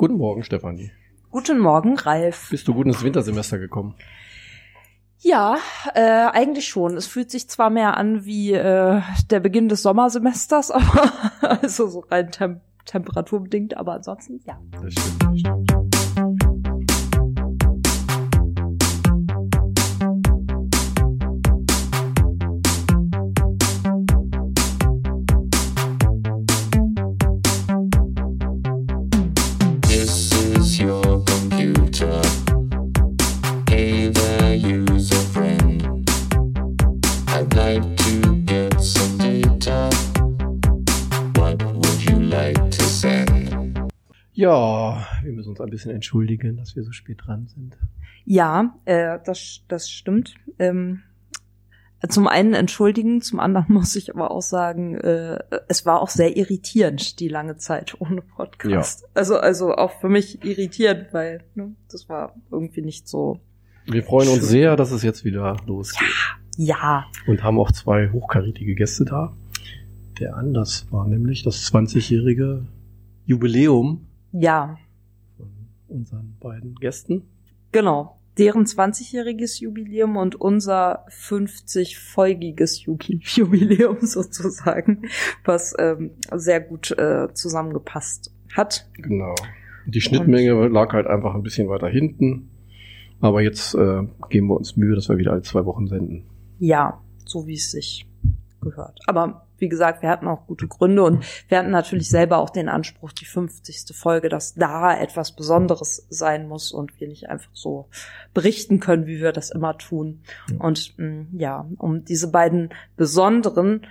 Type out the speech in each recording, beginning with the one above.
Guten Morgen, Stefanie. Guten Morgen, Ralf. Bist du gut ins Wintersemester gekommen? Ja, äh, eigentlich schon. Es fühlt sich zwar mehr an wie äh, der Beginn des Sommersemesters, aber also so rein tem temperaturbedingt, aber ansonsten ja. Das stimmt, das stimmt. Uns ein bisschen entschuldigen, dass wir so spät dran sind. Ja, äh, das, das stimmt. Ähm, zum einen entschuldigen, zum anderen muss ich aber auch sagen, äh, es war auch sehr irritierend, die lange Zeit ohne Podcast. Also, also auch für mich irritierend, weil ne, das war irgendwie nicht so. Wir freuen uns Schön. sehr, dass es jetzt wieder losgeht. Ja, Und haben auch zwei hochkarätige Gäste da. Der Anlass war nämlich das 20-jährige Jubiläum ja, unseren beiden Gästen. genau. Deren 20-jähriges Jubiläum und unser 50-folgiges Jubiläum sozusagen, was ähm, sehr gut äh, zusammengepasst hat. Genau. Die Schnittmenge lag halt einfach ein bisschen weiter hinten. Aber jetzt äh, geben wir uns Mühe, dass wir wieder alle zwei Wochen senden. Ja, so wie es sich gehört. Aber wie gesagt, wir hatten auch gute Gründe und wir hatten natürlich selber auch den Anspruch, die 50. Folge, dass da etwas Besonderes sein muss und wir nicht einfach so berichten können, wie wir das immer tun. Ja. Und mh, ja, um diese beiden besonderen,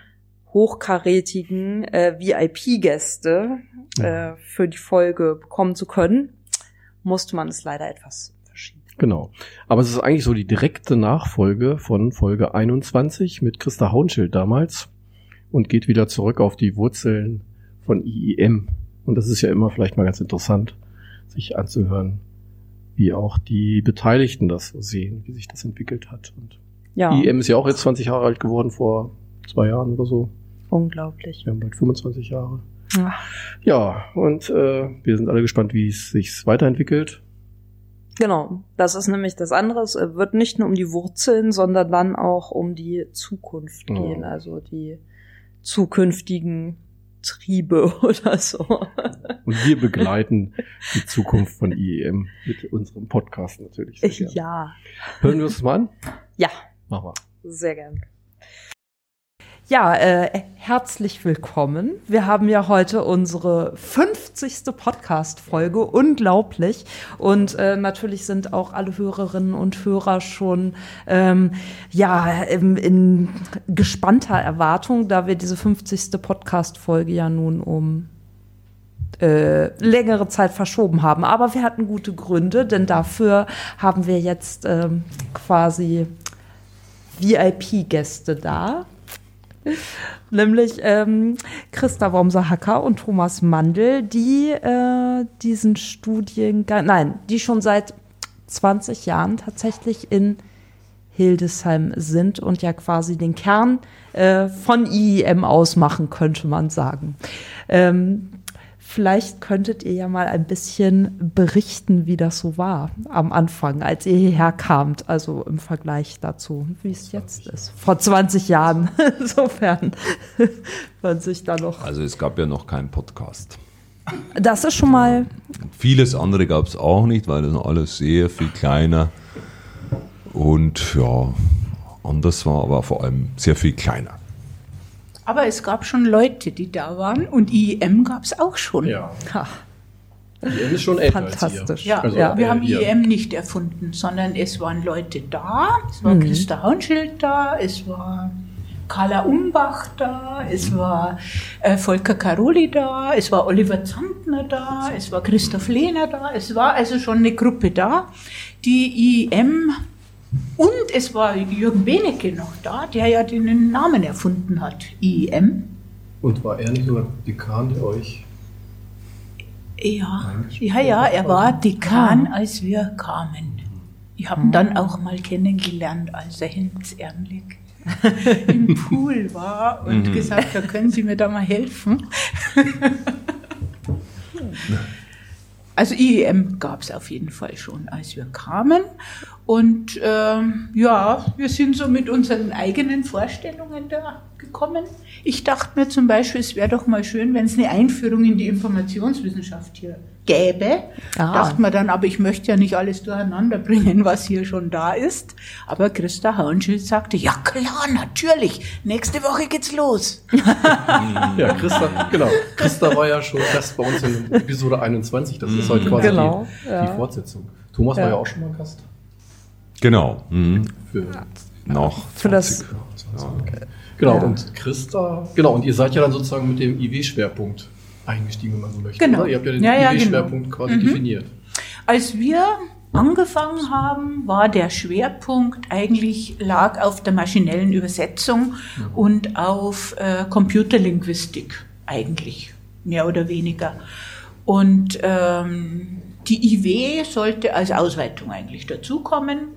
hochkarätigen äh, VIP-Gäste äh, für die Folge bekommen zu können, musste man es leider etwas verschieben. Genau. Aber es ist eigentlich so die direkte Nachfolge von Folge 21 mit Christa Haunschild damals und geht wieder zurück auf die Wurzeln von IIM. Und das ist ja immer vielleicht mal ganz interessant, sich anzuhören, wie auch die Beteiligten das so sehen, wie sich das entwickelt hat. Und Ja, IIM ist ja auch jetzt 20 Jahre alt geworden, vor zwei Jahren oder so. unglaublich. Wir haben bald 25 Jahre. Ach. Ja, und äh, wir sind alle gespannt, wie es sich weiterentwickelt. Genau, das ist nämlich das andere. Es wird nicht nur um die Wurzeln, sondern dann auch um die Zukunft Ja. gehen, also die zukünftigen Triebe oder so. Und wir begleiten die Zukunft von IEM mit unserem Podcast natürlich. ja, Hören wir uns mal an? ja, Machen wir. sehr gern. Ja, äh, herzlich willkommen. Wir haben ja heute unsere 50. Podcast-Folge. Unglaublich. Und äh, natürlich sind auch alle Hörerinnen und Hörer schon ähm, ja in, in gespannter Erwartung, da wir diese 50. Podcast-Folge ja nun um äh, längere Zeit verschoben haben. Aber wir hatten gute Gründe, denn dafür haben wir jetzt ähm, quasi VIP-Gäste da. Nämlich ähm, Christa Womser-Hacker und Thomas Mandel, die äh, diesen Studiengang, nein, die schon seit 20 Jahren tatsächlich in Hildesheim sind und ja quasi den Kern äh, von IEM ausmachen, könnte man sagen. Ähm, vielleicht könntet ihr ja mal ein bisschen berichten, wie das so war am Anfang, als ihr hierher kamt, also im Vergleich dazu, wie es jetzt ist. Vor 20 Jahren, insofern man sich da noch. Also es gab ja noch keinen Podcast. Das ist schon mal, Vieles andere gab es auch nicht, weil das alles sehr viel kleiner und ja, anders war, aber vor allem sehr viel kleiner. Aber es gab schon Leute, die da waren und IEM gab es auch schon. Ja. ha, IEM ist schon älter Fantastisch. als ihr. Ja, Also, ja, wir äh, haben ihr. IEM nicht erfunden, sondern es waren Leute da. Es war Christa Haunschild da, es war Carla Umbach da, es war äh, Volker Caroli da, es war Oliver Zandner da, es war Christoph Lehner da. Es war also schon eine Gruppe da, die IEM und es war Jürgen Benecke noch da, der ja den Namen erfunden hat, IEM. Und war er nicht sogar Dekan, der euch Ja, ja, ja, er war. Dekan, als wir kamen. Ich habe ihn dann auch mal kennengelernt, als er ins Ernlig im Pool war und gesagt hat, können Sie mir da mal helfen? Also IEM gab es auf jeden Fall schon, als wir kamen. Und ähm, ja, wir sind so mit unseren eigenen Vorstellungen da gekommen. Ich dachte mir zum Beispiel, es wäre doch mal schön, wenn es eine Einführung in die Informationswissenschaft hier gäbe. Ah. Dachte mir dann, aber ich möchte ja nicht alles durcheinander bringen, was hier schon da ist. Aber Christa Hauenschild sagte, ja klar, natürlich, nächste Woche geht's los. Ja, Christa, genau. Christa war ja schon Gast bei uns in Episode 21. Das ist heute quasi Genau, die, ja. die Fortsetzung. Thomas war ja auch schon mal Gast. Genau. Mhm. Für, Noch Für das- 20. genau, Ja. und Christa, genau, und ihr seid ja dann sozusagen mit dem IW-Schwerpunkt eingestiegen, wenn man so möchte. Genau. Oder? Ihr habt ja den Ja, ja, IW-Schwerpunkt quasi Mhm. definiert. Als wir angefangen haben, war der Schwerpunkt eigentlich lag auf der maschinellen Übersetzung und auf äh, Computerlinguistik eigentlich mehr oder weniger. Und ähm, die IW sollte als Ausweitung eigentlich dazukommen.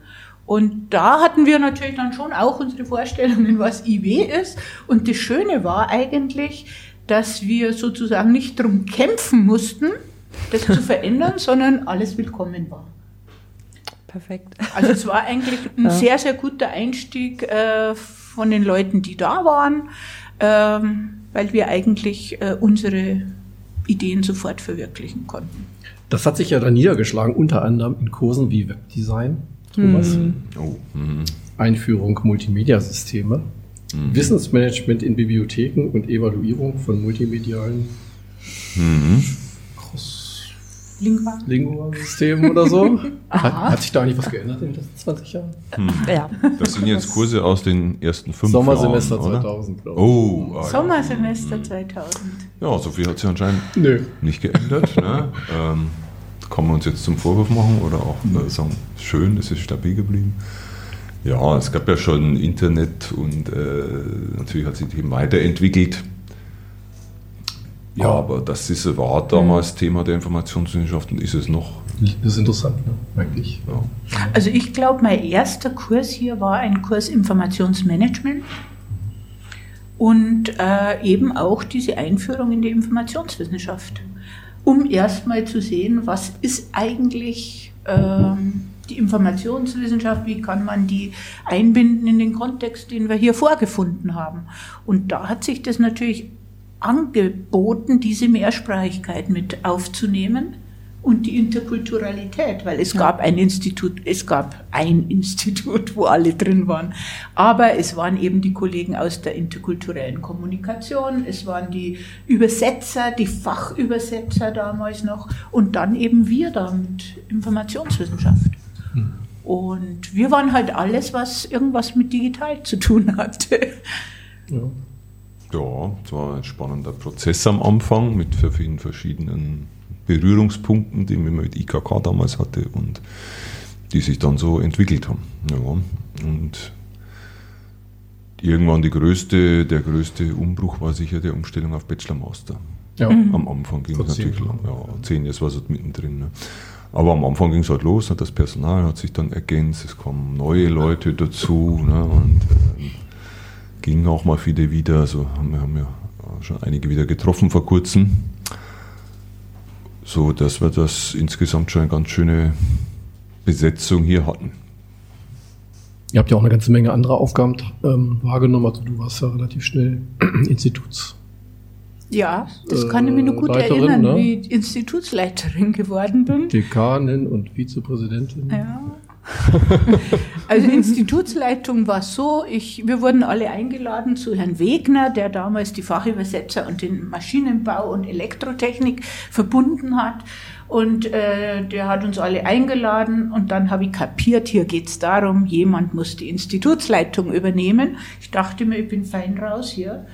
Und da hatten wir natürlich dann schon auch unsere Vorstellungen, was IW ist. Und das Schöne war eigentlich, dass wir sozusagen nicht drum kämpfen mussten, das zu verändern, sondern alles willkommen war. Perfekt. Also es war eigentlich ein sehr, sehr guter Einstieg äh, von den Leuten, die da waren, ähm, weil wir eigentlich äh, unsere Ideen sofort verwirklichen konnten. Das hat sich ja dann niedergeschlagen, unter anderem in Kursen wie Webdesign, Thomas, Oh, mhm. Einführung Multimedia-Systeme, Wissensmanagement in Bibliotheken und Evaluierung von multimedialen Lingua-Systemen oder so. hat, hat sich da eigentlich was geändert in den letzten 20 Jahren? Ja. Das sind jetzt Kurse aus den ersten fünf Sommersemester Jahren, oder? 2000, glaube ich. Oh, ah, Sommersemester 2000. ja. ja, so viel hat sich anscheinend Nö. nicht geändert. ne? ähm, kann man uns jetzt zum Vorwurf machen oder auch äh, sagen, schön, es ist stabil geblieben. Ja, es gab ja schon Internet und äh, natürlich hat sich die weiterentwickelt. Ja, aber das ist, war damals Thema der Informationswissenschaft und ist es noch. Das ist interessant, ne? eigentlich. Ja. Also ich glaube, mein erster Kurs hier war ein Kurs Informationsmanagement und äh, eben auch diese Einführung in die Informationswissenschaft, um erstmal zu sehen, was ist eigentlich ähm, die Informationswissenschaft, wie kann man die einbinden in den Kontext, den wir hier vorgefunden haben. Und da hat sich das natürlich angeboten, diese Mehrsprachigkeit mit aufzunehmen und die Interkulturalität, weil es gab ein Institut, es gab ein Institut, wo alle drin waren, aber es waren eben die Kollegen aus der interkulturellen Kommunikation, es waren die Übersetzer, die Fachübersetzer damals noch und dann eben wir da mit Informationswissenschaft. Und wir waren halt alles, was irgendwas mit digital zu tun hatte. Ja. Ja, es war ein spannender Prozess am Anfang mit vielen verschiedenen Berührungspunkten, die man mit IKK damals hatte und die sich dann so entwickelt haben. Ja, und irgendwann die größte, der größte Umbruch war sicher der Umstellung auf Bachelor Master. Ja. Am Anfang ging es natürlich lang. Ja, zehn Jahre war es halt mittendrin. Ne? Aber am Anfang ging es halt los, das Personal hat sich dann ergänzt, es kamen neue Leute dazu ne? und ähm, gingen auch mal viele wieder. Also haben wir haben ja schon einige wieder getroffen vor kurzem. So dass wir das insgesamt schon eine ganz schöne Besetzung hier hatten. Ihr habt ja auch eine ganze Menge andere Aufgaben ähm, wahrgenommen. Also du warst ja relativ schnell Instituts. Ja, das kann ich mir nur gut Äh, Leiterin, erinnern, ne? wie ich Institutsleiterin geworden bin. Dekanin und Vizepräsidentin. Ja. Also Institutsleitung war so, ich, wir wurden alle eingeladen zu Herrn Wegner, der damals die Fachübersetzer und den Maschinenbau und Elektrotechnik verbunden hat. Und äh, der hat uns alle eingeladen und dann habe ich kapiert, hier geht's darum, jemand muss die Institutsleitung übernehmen. Ich dachte mir, ich bin fein raus hier.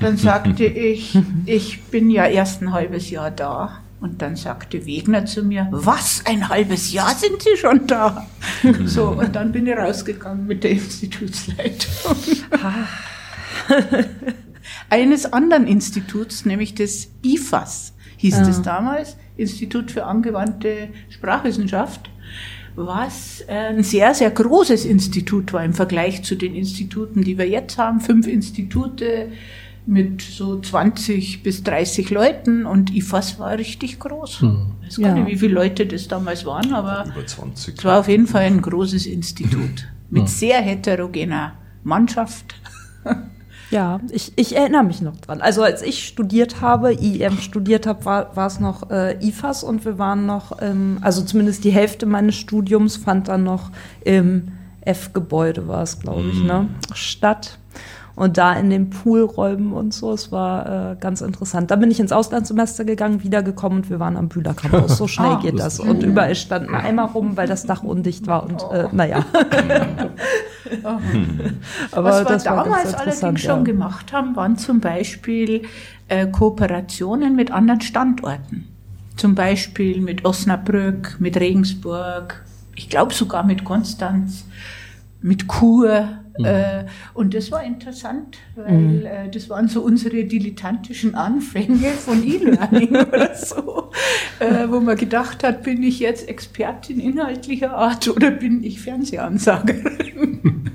Dann sagte ich, ich bin ja erst ein halbes Jahr da. Und dann sagte Wegner zu mir, was, ein halbes Jahr sind Sie schon da? So, und dann bin ich rausgegangen mit der Institutsleitung. Eines anderen Instituts, nämlich des IFAS, hieß es damals, Institut für angewandte Sprachwissenschaft, was ein sehr, sehr großes Institut war im Vergleich zu den Instituten, die wir jetzt haben. Fünf Institute, mit so 20 bis 30 Leuten und IFAS war richtig groß. Hm. Ich weiß gar Ja. nicht, wie viele Leute das damals waren, aber Über 20. es war auf jeden Fall ein großes Institut mit Ja. sehr heterogener Mannschaft. Ja, ich, ich erinnere mich noch dran. Also als ich studiert habe, IEM studiert habe, war, war es noch äh, IFAS und wir waren noch, ähm, also zumindest die Hälfte meines Studiums fand dann noch im F-Gebäude war es, glaube ich, ne? Stadt. Und da in den Poolräumen und so, es war äh, ganz interessant. Da bin ich ins Auslandssemester gegangen, wiedergekommen und wir waren am Bühler Campus. So schnell Ah, geht das. Und überall standen Eimer rum, weil das Dach undicht war und äh, naja. Aber Was wir das war damals allerdings schon ja. gemacht haben, waren zum Beispiel äh, Kooperationen mit anderen Standorten. Zum Beispiel mit Osnabrück, mit Regensburg, ich glaube sogar mit Konstanz, mit Chur. Äh, und das war interessant, weil äh, das waren so unsere dilettantischen Anfänge von E-Learning oder so, äh, wo man gedacht hat, bin ich jetzt Expertin inhaltlicher Art oder bin ich Fernsehansagerin?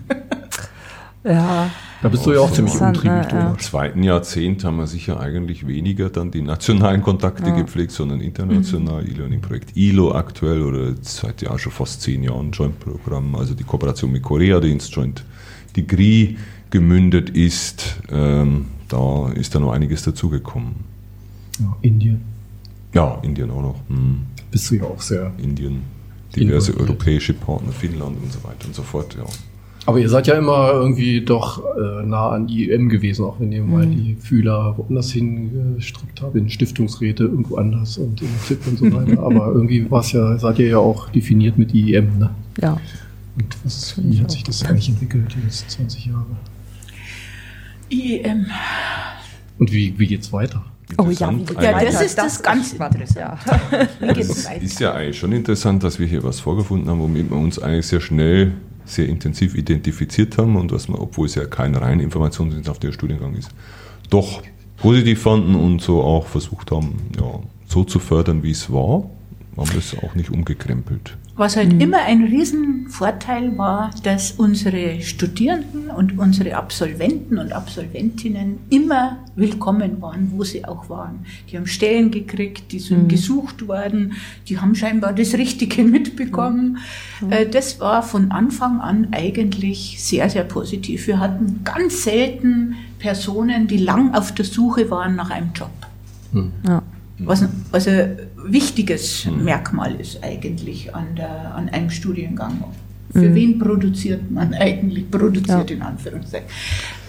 Ja, Da bist du ja auch ziemlich umtriebig, ne, ja. Im zweiten Jahrzehnt haben wir sicher eigentlich weniger dann die nationalen Kontakte gepflegt, sondern international. E-Learning-Projekt ILO aktuell oder seit ja schon fast zehn Jahren Joint-Programm, also die Kooperation mit Korea, die ins Joint Degree gemündet ist. Ähm, da ist da noch einiges dazugekommen. Ja, Indien. Ja, Indien auch noch. Hm. Bist du ja auch sehr. Indien, diverse europäische Partner, Finnland und so weiter und so fort. Ja. Aber ihr seid ja immer irgendwie doch äh, nah an IEM gewesen, auch wenn ihr mal Mhm. die Fühler woanders hingestrickt habt, in Stiftungsräte irgendwo anders und in ZIP und so weiter. Aber irgendwie war's ja, seid ihr ja auch definiert mit IEM, ne? ja. Und was, wie hat sich das eigentlich entwickelt, die letzten 20 Jahre? IEM. Und wie, wie geht's weiter? Oh ja, Interessant Ja, das ist das ganz spannend, Interessante. Ja. Wie geht's Es weiter? ist ja eigentlich schon interessant, dass wir hier was vorgefunden haben, womit wir uns eigentlich sehr schnell, sehr intensiv identifiziert haben und was wir, obwohl es ja kein rein informationswissenschaftlicher Studiengang ist, doch positiv fanden und so auch versucht haben, ja, so zu fördern, wie es war, haben das auch nicht umgekrempelt. Was halt immer ein Riesenvorteil war, dass unsere Studierenden und unsere Absolventen und Absolventinnen immer willkommen waren, wo sie auch waren. Die haben Stellen gekriegt, die sind gesucht worden, die haben scheinbar das Richtige mitbekommen. Äh, Das war von Anfang an eigentlich sehr, sehr positiv. Wir hatten ganz selten Personen, die lang auf der Suche waren nach einem Job. Ja. Was, was ein wichtiges Merkmal ist eigentlich an, der, an einem Studiengang. Für wen produziert man eigentlich? Produziert Ja. in Anführungszeichen.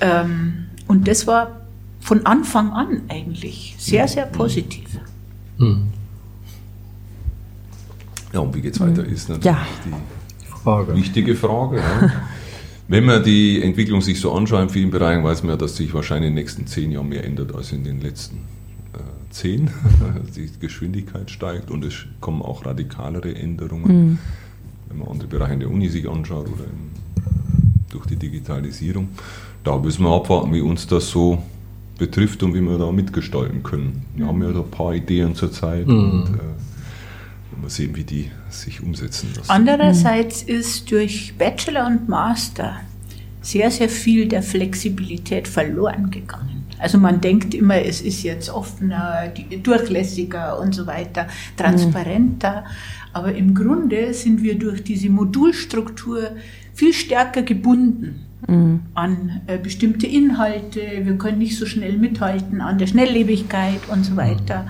Ähm, und das war von Anfang an eigentlich sehr, sehr positiv. Hm. Ja, und wie geht's weiter, ist natürlich Ja. die Frage. Wichtige Frage. Ja. Wenn man die Entwicklung sich so anschaut in vielen Bereichen, weiß man ja, dass sich wahrscheinlich in den nächsten zehn Jahren mehr ändert als in den letzten äh, zehn. die Geschwindigkeit steigt und es kommen auch radikalere Änderungen. Wenn man andere Bereiche in der Uni sich anschaut oder im, durch die Digitalisierung. Da müssen wir abwarten, wie uns das so betrifft und wie wir da mitgestalten können. Wir haben ja da ein paar Ideen zurzeit und äh, mal sehen, wie die sich umsetzen lassen. Andererseits ist durch Bachelor und Master sehr, sehr viel der Flexibilität verloren gegangen. Also man denkt immer, es ist jetzt offener, durchlässiger und so weiter, transparenter. Aber im Grunde sind wir durch diese Modulstruktur viel stärker gebunden an äh, bestimmte Inhalte. Wir können nicht so schnell mithalten an der Schnelllebigkeit und so weiter.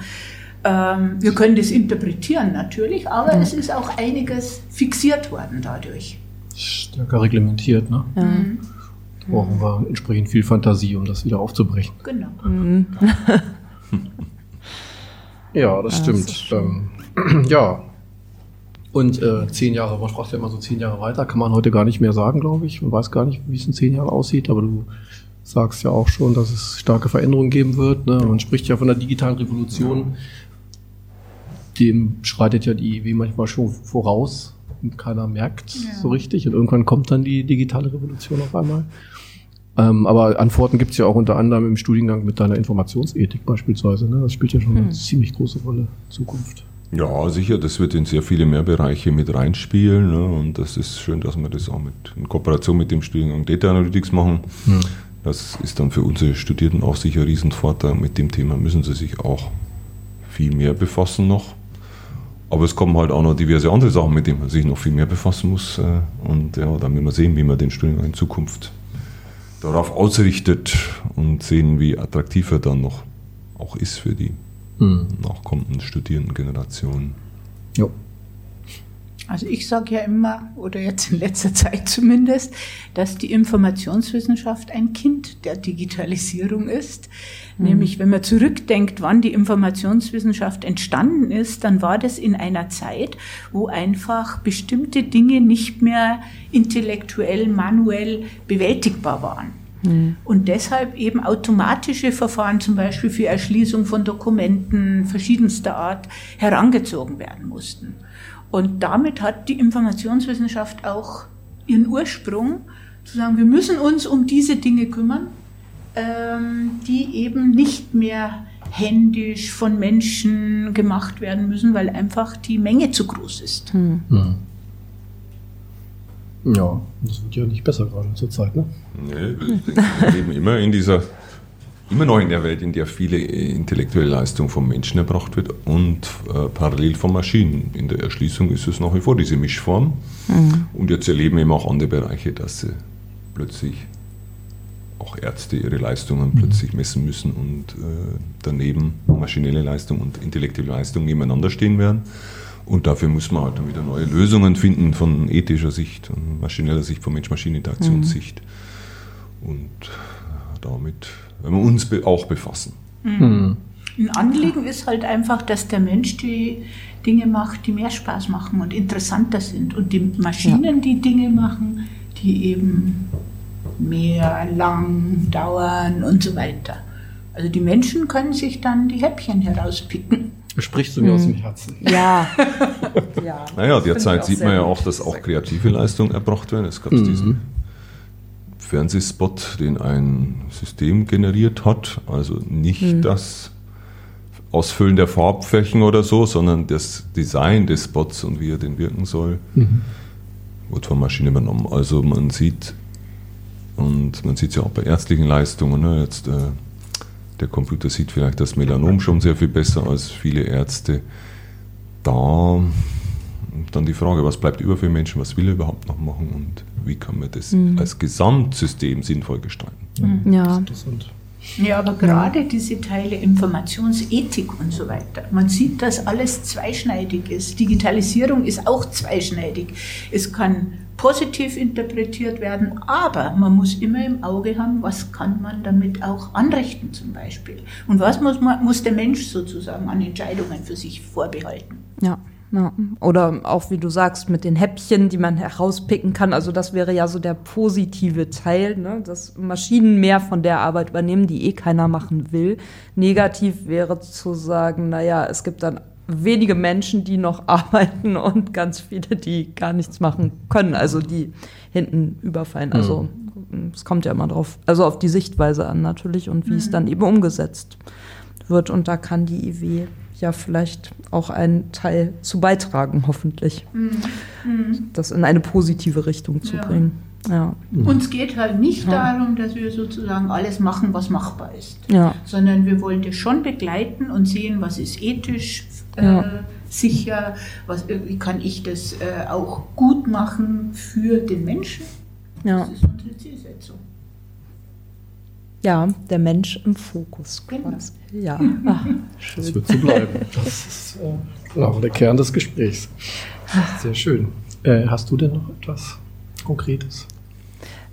Ähm, wir können das interpretieren natürlich, aber es ist auch einiges fixiert worden dadurch. Stärker reglementiert, ne? Mhm. Brauchen wir entsprechend viel Fantasie, um das wieder aufzubrechen. Genau. Ja, das Ja, stimmt. das ist schön. ähm, ja. Und äh, zehn Jahre, man fragt ja immer so zehn Jahre weiter, kann man heute gar nicht mehr sagen, glaube ich. Man weiß gar nicht, wie es in zehn Jahren aussieht, aber du sagst ja auch schon, dass es starke Veränderungen geben wird. Ne? Man spricht ja von der digitalen Revolution. Dem schreitet ja die IEW manchmal schon voraus und keiner merkt Ja. so richtig. Und irgendwann kommt dann die digitale Revolution auf einmal. Ähm, aber Antworten gibt es ja auch unter anderem im Studiengang mit deiner Informationsethik beispielsweise. Ne? Das spielt ja schon eine ziemlich große Rolle in Zukunft. Ja, sicher, das wird in sehr viele mehr Bereiche mit reinspielen. Ne? Und das ist schön, dass wir das auch mit, in Kooperation mit dem Studiengang Data Analytics machen. Das ist dann für unsere Studierenden auch sicher ein Riesenvorteil. Mit dem Thema müssen sie sich auch viel mehr befassen noch. Aber es kommen halt auch noch diverse andere Sachen, mit denen man sich noch viel mehr befassen muss. äh, Und ja, dann werden wir sehen, wie man den Studiengang in Zukunft darauf ausrichtet und sehen, wie attraktiv er dann noch auch ist für die Hm. nachkommenden Studierendengenerationen. Jo. Also ich sage ja immer, oder jetzt in letzter Zeit zumindest, dass die Informationswissenschaft ein Kind der Digitalisierung ist. Nämlich, wenn man zurückdenkt, wann die Informationswissenschaft entstanden ist, dann war das in einer Zeit, wo einfach bestimmte Dinge nicht mehr intellektuell, manuell bewältigbar waren. Und deshalb eben automatische Verfahren, zum Beispiel für Erschließung von Dokumenten verschiedenster Art, herangezogen werden mussten. Und damit hat die Informationswissenschaft auch ihren Ursprung, zu sagen, wir müssen uns um diese Dinge kümmern, ähm, die eben nicht mehr händisch von Menschen gemacht werden müssen, weil einfach die Menge zu groß ist. Hm. Ja, das wird ja nicht besser gerade zur Zeit, ne? Nee, wir leben immer in dieser, immer noch in der Welt, in der viele intellektuelle Leistung vom Menschen erbracht wird und äh, parallel von Maschinen. In der Erschließung ist es nach wie vor diese Mischform. Und jetzt erleben eben auch andere Bereiche, dass sie plötzlich auch Ärzte ihre Leistungen plötzlich messen müssen und äh, daneben maschinelle Leistung und intellektuelle Leistung nebeneinander stehen werden. Und dafür muss man halt dann wieder neue Lösungen finden von ethischer Sicht, von maschineller Sicht, von Mensch-Maschinen-Interaktionssicht. Und damit werden wir uns auch befassen. Hm. Ein Anliegen ist halt einfach, dass der Mensch die Dinge macht, die mehr Spaß machen und interessanter sind. Und die Maschinen, die Dinge machen, die eben mehr lang dauern und so weiter. Also die Menschen können sich dann die Häppchen herauspicken. Sprichst du mir aus dem Herzen? Ja. ja. Naja, derzeit sieht man ja auch, dass auch kreative Leistungen erbracht werden. Es gab diesen Fernsehspot, den ein System generiert hat. Also nicht das Ausfüllen der Farbflächen oder so, sondern das Design des Spots und wie er denn wirken soll, wurde von Maschine übernommen. Also man sieht, und man sieht es ja auch bei ärztlichen Leistungen, ne, jetzt äh, der Computer sieht vielleicht das Melanom schon sehr viel besser als viele Ärzte. Da dann die Frage, was bleibt über für Menschen, was will er überhaupt noch machen und wie kann man das als Gesamtsystem sinnvoll gestalten. Ja. Interessant. Ja, aber gerade diese Teile Informationsethik und so weiter. Man sieht, dass alles zweischneidig ist. Digitalisierung ist auch zweischneidig. Es kann positiv interpretiert werden, aber man muss immer im Auge haben, was kann man damit auch anrichten zum Beispiel. Und was muss, man, muss der Mensch sozusagen an Entscheidungen für sich vorbehalten. Ja. Ja. Oder auch, wie du sagst, mit den Häppchen, die man herauspicken kann. Also das wäre ja so der positive Teil, ne? dass Maschinen mehr von der Arbeit übernehmen, die eh keiner machen will. Negativ wäre zu sagen, naja, es gibt dann wenige Menschen, die noch arbeiten und ganz viele, die gar nichts machen können, also die hinten überfallen. Also es kommt ja immer drauf, also auf die Sichtweise an natürlich und wie es dann eben umgesetzt wird. Und da kann die IW ja vielleicht auch einen Teil zu beitragen, hoffentlich, das in eine positive Richtung zu Ja. bringen. Ja, Uns geht halt nicht darum, dass wir sozusagen alles machen, was machbar ist. ja, sondern wir wollen das schon begleiten und sehen, was ist ethisch äh, Ja. sicher, was, äh, wie kann ich das äh, auch gut machen für den Menschen. ja. Das ist unsere Zielsetzung. Ja, der Mensch im Fokus. Genau. Ja, Ach, schön. Das wird so bleiben. Das ist äh, genau der Kern des Gesprächs. Sehr schön. Äh, hast du denn noch etwas Konkretes?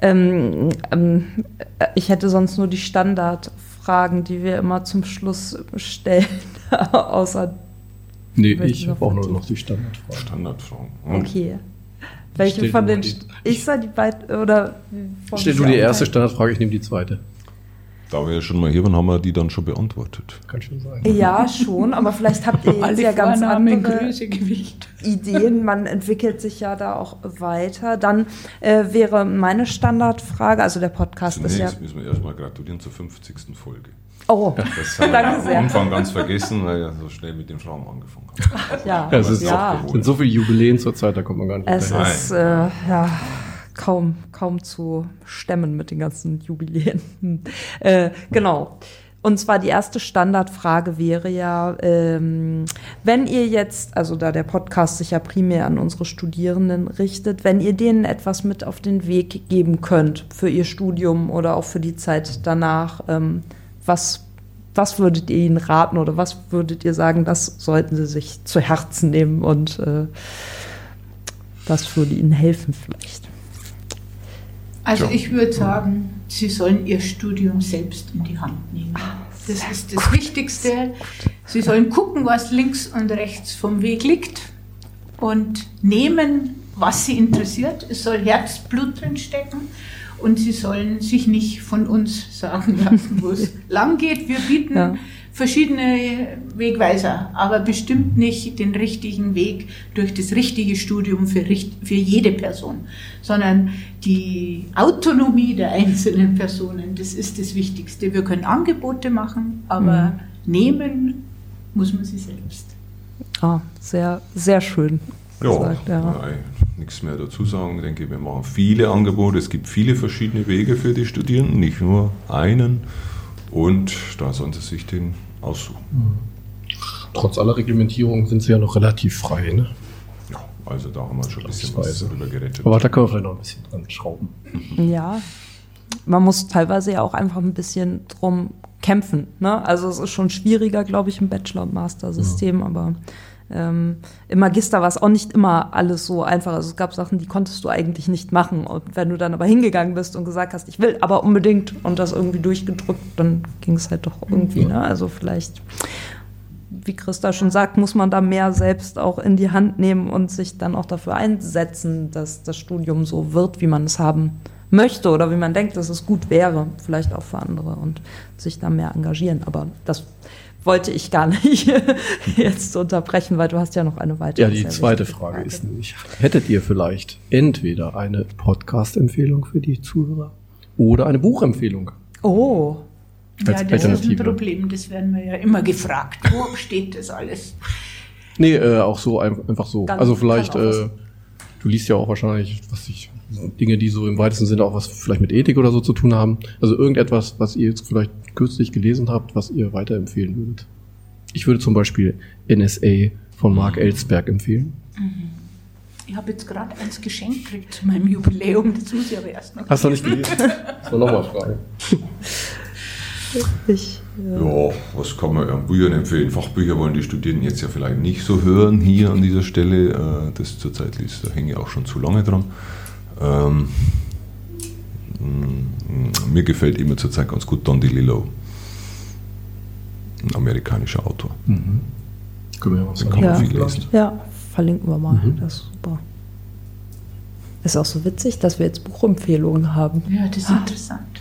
Ähm, ähm, äh, ich hätte sonst nur die Standardfragen, die wir immer zum Schluss stellen, außer Nee, ich habe auch nur noch die Standardfrage. Standardfragen. okay. Welche Stell von den die- ich soll die beiden oder Stell du die erste Standardfrage, ich nehme die zweite. Da wir ja schon mal hier waren, haben wir die dann schon beantwortet. Kann schon sein. Ja, schon, aber vielleicht habt ihr jetzt ja ganz andere Größe, Gewicht. Ideen. Man entwickelt sich ja da auch weiter. Dann äh, wäre meine Standardfrage, also der Podcast ist ja. Zunächst müssen wir erstmal gratulieren zur 50. Folge. Oh, Das haben Danke wir sehr. am Anfang ganz vergessen, weil wir so schnell mit den Frauen angefangen haben. ja. Ja, es ist ja. sind so viele Jubiläen zur Zeit, da kommt man gar nicht Es hinterher. ist, äh, ja, kaum, kaum zu stemmen mit den ganzen Jubiläen. Äh, genau. Und zwar die erste Standardfrage wäre ja, ähm, wenn ihr jetzt, also da der Podcast sich ja primär an unsere Studierenden richtet, wenn ihr denen etwas mit auf den Weg geben könnt für ihr Studium oder auch für die Zeit danach, ähm, was, was würdet ihr ihnen raten oder was würdet ihr sagen, das sollten sie sich zu Herzen nehmen und äh, was würde ihnen helfen vielleicht? Also ich würde sagen, Sie sollen Ihr Studium selbst in die Hand nehmen. Das ist das Wichtigste. Sie sollen gucken, was links und rechts vom Weg liegt und nehmen, was Sie interessiert. Es soll Herzblut drin stecken und Sie sollen sich nicht von uns sagen lassen, wo es lang geht. Wir bieten Ja. Verschiedene Wegweiser, aber bestimmt nicht den richtigen Weg durch das richtige Studium für, für jede Person, sondern die Autonomie der einzelnen Personen, das ist das Wichtigste. Wir können Angebote machen, aber nehmen muss man sie selbst. Ah, sehr, sehr schön Ja, gesagt, ja. nein, nichts mehr dazu sagen. Ich denke, wir machen viele Angebote. Es gibt viele verschiedene Wege für die Studierenden, nicht nur einen. Und da sollen sie sich den aussuchen. Trotz aller Reglementierung sind sie ja noch relativ frei. Ne? Ja, also da haben wir schon ein bisschen was drüber gerettet. Aber da können wir vielleicht noch ein bisschen dran schrauben. Ja, man muss teilweise ja auch einfach ein bisschen drum kämpfen. Ne? Also es ist schon schwieriger, glaube ich, im Bachelor- und Master-System, aber ähm, im Magister war es auch nicht immer alles so einfach. Also es gab Sachen, die konntest du eigentlich nicht machen. Und wenn du dann aber hingegangen bist und gesagt hast, ich will aber unbedingt und das irgendwie durchgedrückt, dann ging es halt doch irgendwie. Ne? Also vielleicht, wie Christa schon sagt, muss man da mehr selbst auch in die Hand nehmen und sich dann auch dafür einsetzen, dass das Studium so wird, wie man es haben möchte oder wie man denkt, dass es gut wäre, vielleicht auch für andere und sich da mehr engagieren. Aber das wollte ich gar nicht jetzt unterbrechen, weil du hast ja noch eine weitere. Ja, die zweite wichtige Frage ist nämlich, hättet ihr vielleicht entweder eine Podcast-Empfehlung für die Zuhörer oder eine Buchempfehlung? Oh, Als ja, das ist ein. Problem, das werden wir ja immer gefragt. Wo steht das alles? Nee, äh, auch so ein, einfach so. Kann- also vielleicht, kann auch was- äh, du liest ja auch wahrscheinlich, was ich, Dinge, die so im weitesten Sinne auch was vielleicht mit Ethik oder so zu tun haben. Also irgendetwas, was ihr jetzt vielleicht kürzlich gelesen habt, was ihr weiterempfehlen würdet. Ich würde zum Beispiel NSA von Mark Ellsberg empfehlen. Ich habe jetzt gerade eins geschenkt gekriegt zu meinem Jubiläum. Das muss ich aber erst noch. Hast du noch nicht gelesen? Das war nochmal fragen. ich. Ja, was kann man an Büchern empfehlen? Fachbücher wollen die Studierenden jetzt ja vielleicht nicht so hören hier an dieser Stelle. Äh, Das zurzeit liest, da hänge ich auch schon zu lange dran. Ähm, mm, mir gefällt immer zurzeit ganz gut Don DeLillo. Ein amerikanischer Autor. Können wir ja was man Ja. viel lesen. Ja, verlinken wir mal. Mhm. Das ist super. Ist auch so witzig, dass wir jetzt Buchempfehlungen haben. Ja, das ist interessant.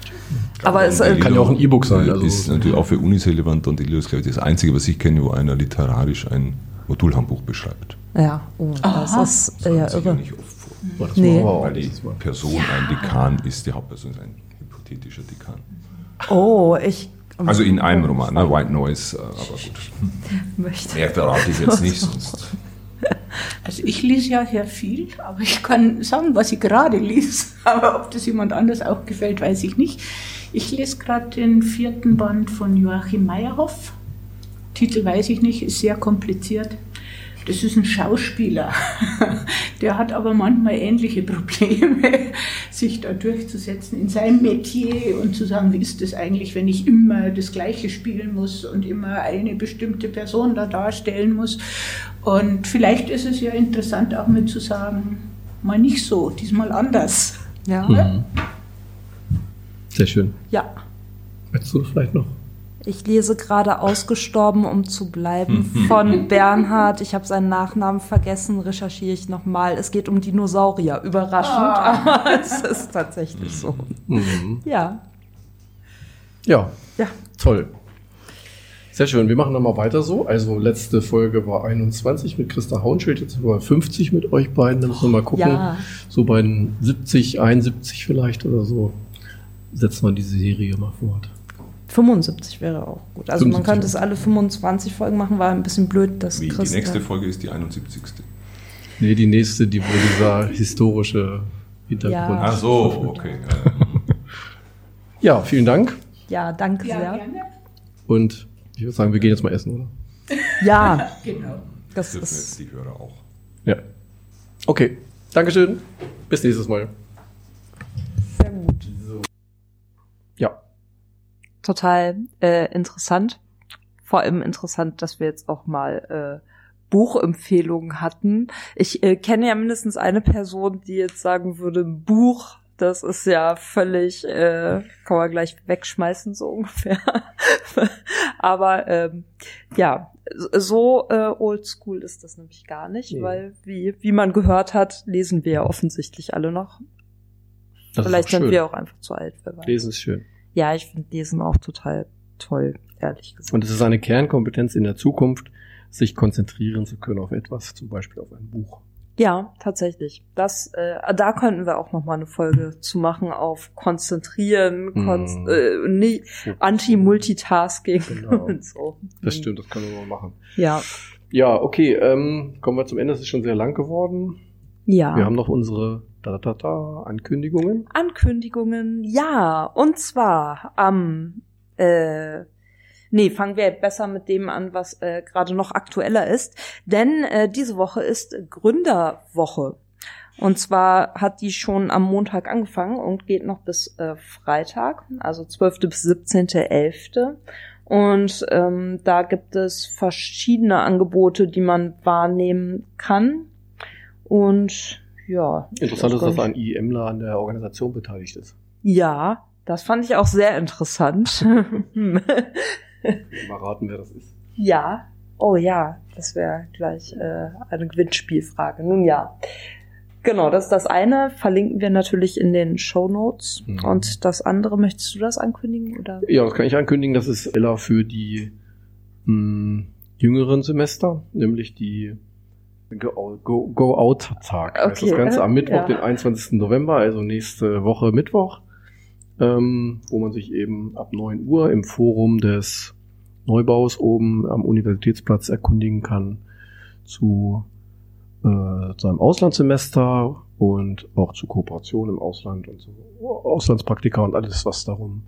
Aber es äh, Kann ja auch ein E-Book sein, also- ist natürlich auch für Unis relevant. Don DeLillo ist, glaube ich, das Einzige, was ich kenne, wo einer literarisch ein Modulhandbuch beschreibt. ja, oh, das ist Das äh, ja sicher irre. nicht oft vor. Das Nee. Weil die. Person ein Dekan ist, die Hauptperson ist ein hypothetischer Dekan. Oh, ich Also in einem Roman, ne? White Noise, äh, aber gut. möchte. Mehr verrate ich jetzt nicht, sonst. Also ich lese ja sehr viel, aber ich kann sagen, was ich gerade lese. Aber ob das jemand anders auch gefällt, weiß ich nicht. Ich lese gerade den vierten Band von Joachim Meyerhoff. Titel weiß ich nicht, ist sehr kompliziert. Das ist ein Schauspieler. Der hat aber manchmal ähnliche Probleme, sich da durchzusetzen in seinem Metier und zu sagen, wie ist das eigentlich, wenn ich immer das Gleiche spielen muss und immer eine bestimmte Person da darstellen muss. Und vielleicht ist es ja interessant auch mit zu sagen, mal nicht so, diesmal anders. Ja. Mhm. Sehr schön. ja. Möchtest du vielleicht noch? Ich lese gerade Ausgestorben, um zu bleiben von Bernhard. Ich habe seinen Nachnamen vergessen, recherchiere ich nochmal. Es geht um Dinosaurier. Überraschend, aber es ist tatsächlich so. Mhm. Ja. Ja, Ja. toll. Sehr schön. Wir machen dann mal weiter so. Also letzte Folge war 21 mit Christa Haunschild, jetzt sind wir bei 50 mit euch beiden. Dann müssen wir mal gucken. Ja. So bei den 70, 71 vielleicht oder so setzt man diese Serie mal fort. 75 wäre auch gut. Also man 75. könnte es alle 25 Folgen machen, war ein bisschen blöd, dass Wie, die Christa- nächste Folge ist die 71. Nee, die nächste, die wo dieser historische Hintergrund. Ja. Ach so, okay. Ja, vielen Dank. Ja, danke Ja, sehr. gerne. Und ich würde sagen, wir gehen jetzt mal essen, oder? Ja, Genau. das dürfen ist. jetzt die Hörer auch. Ja. Okay. Dankeschön. Bis nächstes Mal. Total äh, interessant. Vor allem interessant, dass wir jetzt auch mal äh, Buchempfehlungen hatten. Ich äh, kenne ja mindestens eine Person, die jetzt sagen würde, ein Buch, das ist ja völlig, äh, kann man gleich wegschmeißen, so ungefähr. Aber ähm, ja, so äh, oldschool ist das nämlich gar nicht, Nee. weil, wie, wie man gehört hat, lesen wir ja offensichtlich alle noch. Das Vielleicht sind wir auch einfach zu alt. Lesen ist schön. Ja, ich finde Lesen auch total toll, ehrlich gesagt. Und es ist eine Kernkompetenz in der Zukunft, sich konzentrieren zu können auf etwas, zum Beispiel auf ein Buch. Ja, tatsächlich. Das, äh, da könnten wir auch noch mal eine Folge zu machen auf Konzentrieren, kon Mm. äh, nee, Anti-Multitasking Genau. und so. Das stimmt, das können wir mal machen. Ja, Ja, okay, ähm, kommen wir zum Ende. Es ist schon sehr lang geworden. ja. Wir haben noch unsere da, da, da, Ankündigungen. Ankündigungen, ja. Und zwar am, äh, nee, fangen wir besser mit dem an, was äh, gerade noch aktueller ist. Denn äh, diese Woche ist Gründerwoche. Und zwar hat die schon am Montag angefangen und geht noch bis äh, Freitag, also 12. bis 17.11. Und ähm, da gibt es verschiedene Angebote, die man wahrnehmen kann. Und ja. Interessant ist, dass ein IEMler an der Organisation beteiligt ist. Ja, das fand ich auch sehr interessant. Mal raten, wer das ist. ja. Oh ja, das wäre gleich äh, eine Gewinnspielfrage. Nun ja. Genau, das ist das eine. Verlinken wir natürlich in den Show Notes. Mhm. Und das andere, möchtest du das ankündigen? Oder? Ja, das kann ich ankündigen. Das ist Ella für die mh, jüngeren Semester, nämlich die Go-Out-Tag. Go heißt Okay, das Ganze am Mittwoch, ja. den 21. November, also nächste Woche Mittwoch, ähm, wo man sich eben ab 9 Uhr im Forum des Neubaus oben am Universitätsplatz erkundigen kann zu äh, seinem Auslandssemester und auch zu Kooperation im Ausland und so Auslandspraktika und alles, was darum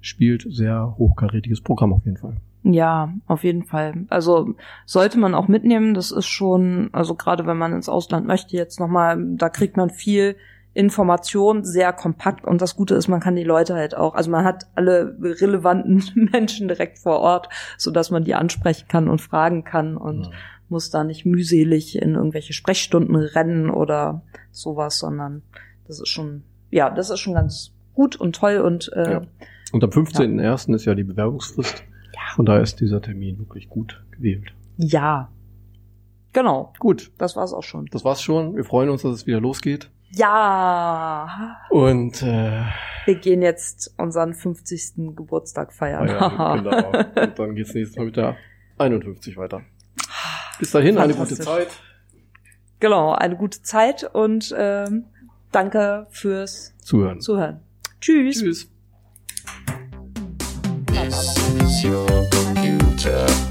spielt. Sehr hochkarätiges Programm auf jeden Fall. Ja, auf jeden Fall. Also sollte man auch mitnehmen. Das ist schon, also gerade wenn man ins Ausland möchte, jetzt nochmal, da kriegt man viel Information, sehr kompakt. Und das Gute ist, man kann die Leute halt auch, also man hat alle relevanten Menschen direkt vor Ort, so dass man die ansprechen kann und fragen kann und muss da nicht mühselig in irgendwelche Sprechstunden rennen oder sowas, sondern das ist schon, ja, das ist schon ganz gut und toll und äh, Ja. Und am 15.01. ist ja die Bewerbungsfrist. Von daher ist dieser Termin wirklich gut gewählt. ja. Genau, Gut, das war's auch schon. das war's schon. Wir freuen uns, dass es wieder losgeht. Ja, Und äh, wir gehen jetzt unseren 50. Geburtstag feiern. feiern, genau. Und dann geht's nächstes Mal mit der 51 weiter. Bis dahin, eine gute. Zeit. genau, eine gute Zeit und ähm, danke fürs Zuhören. Zuhören. Tschüss. Tschüss. Yeah.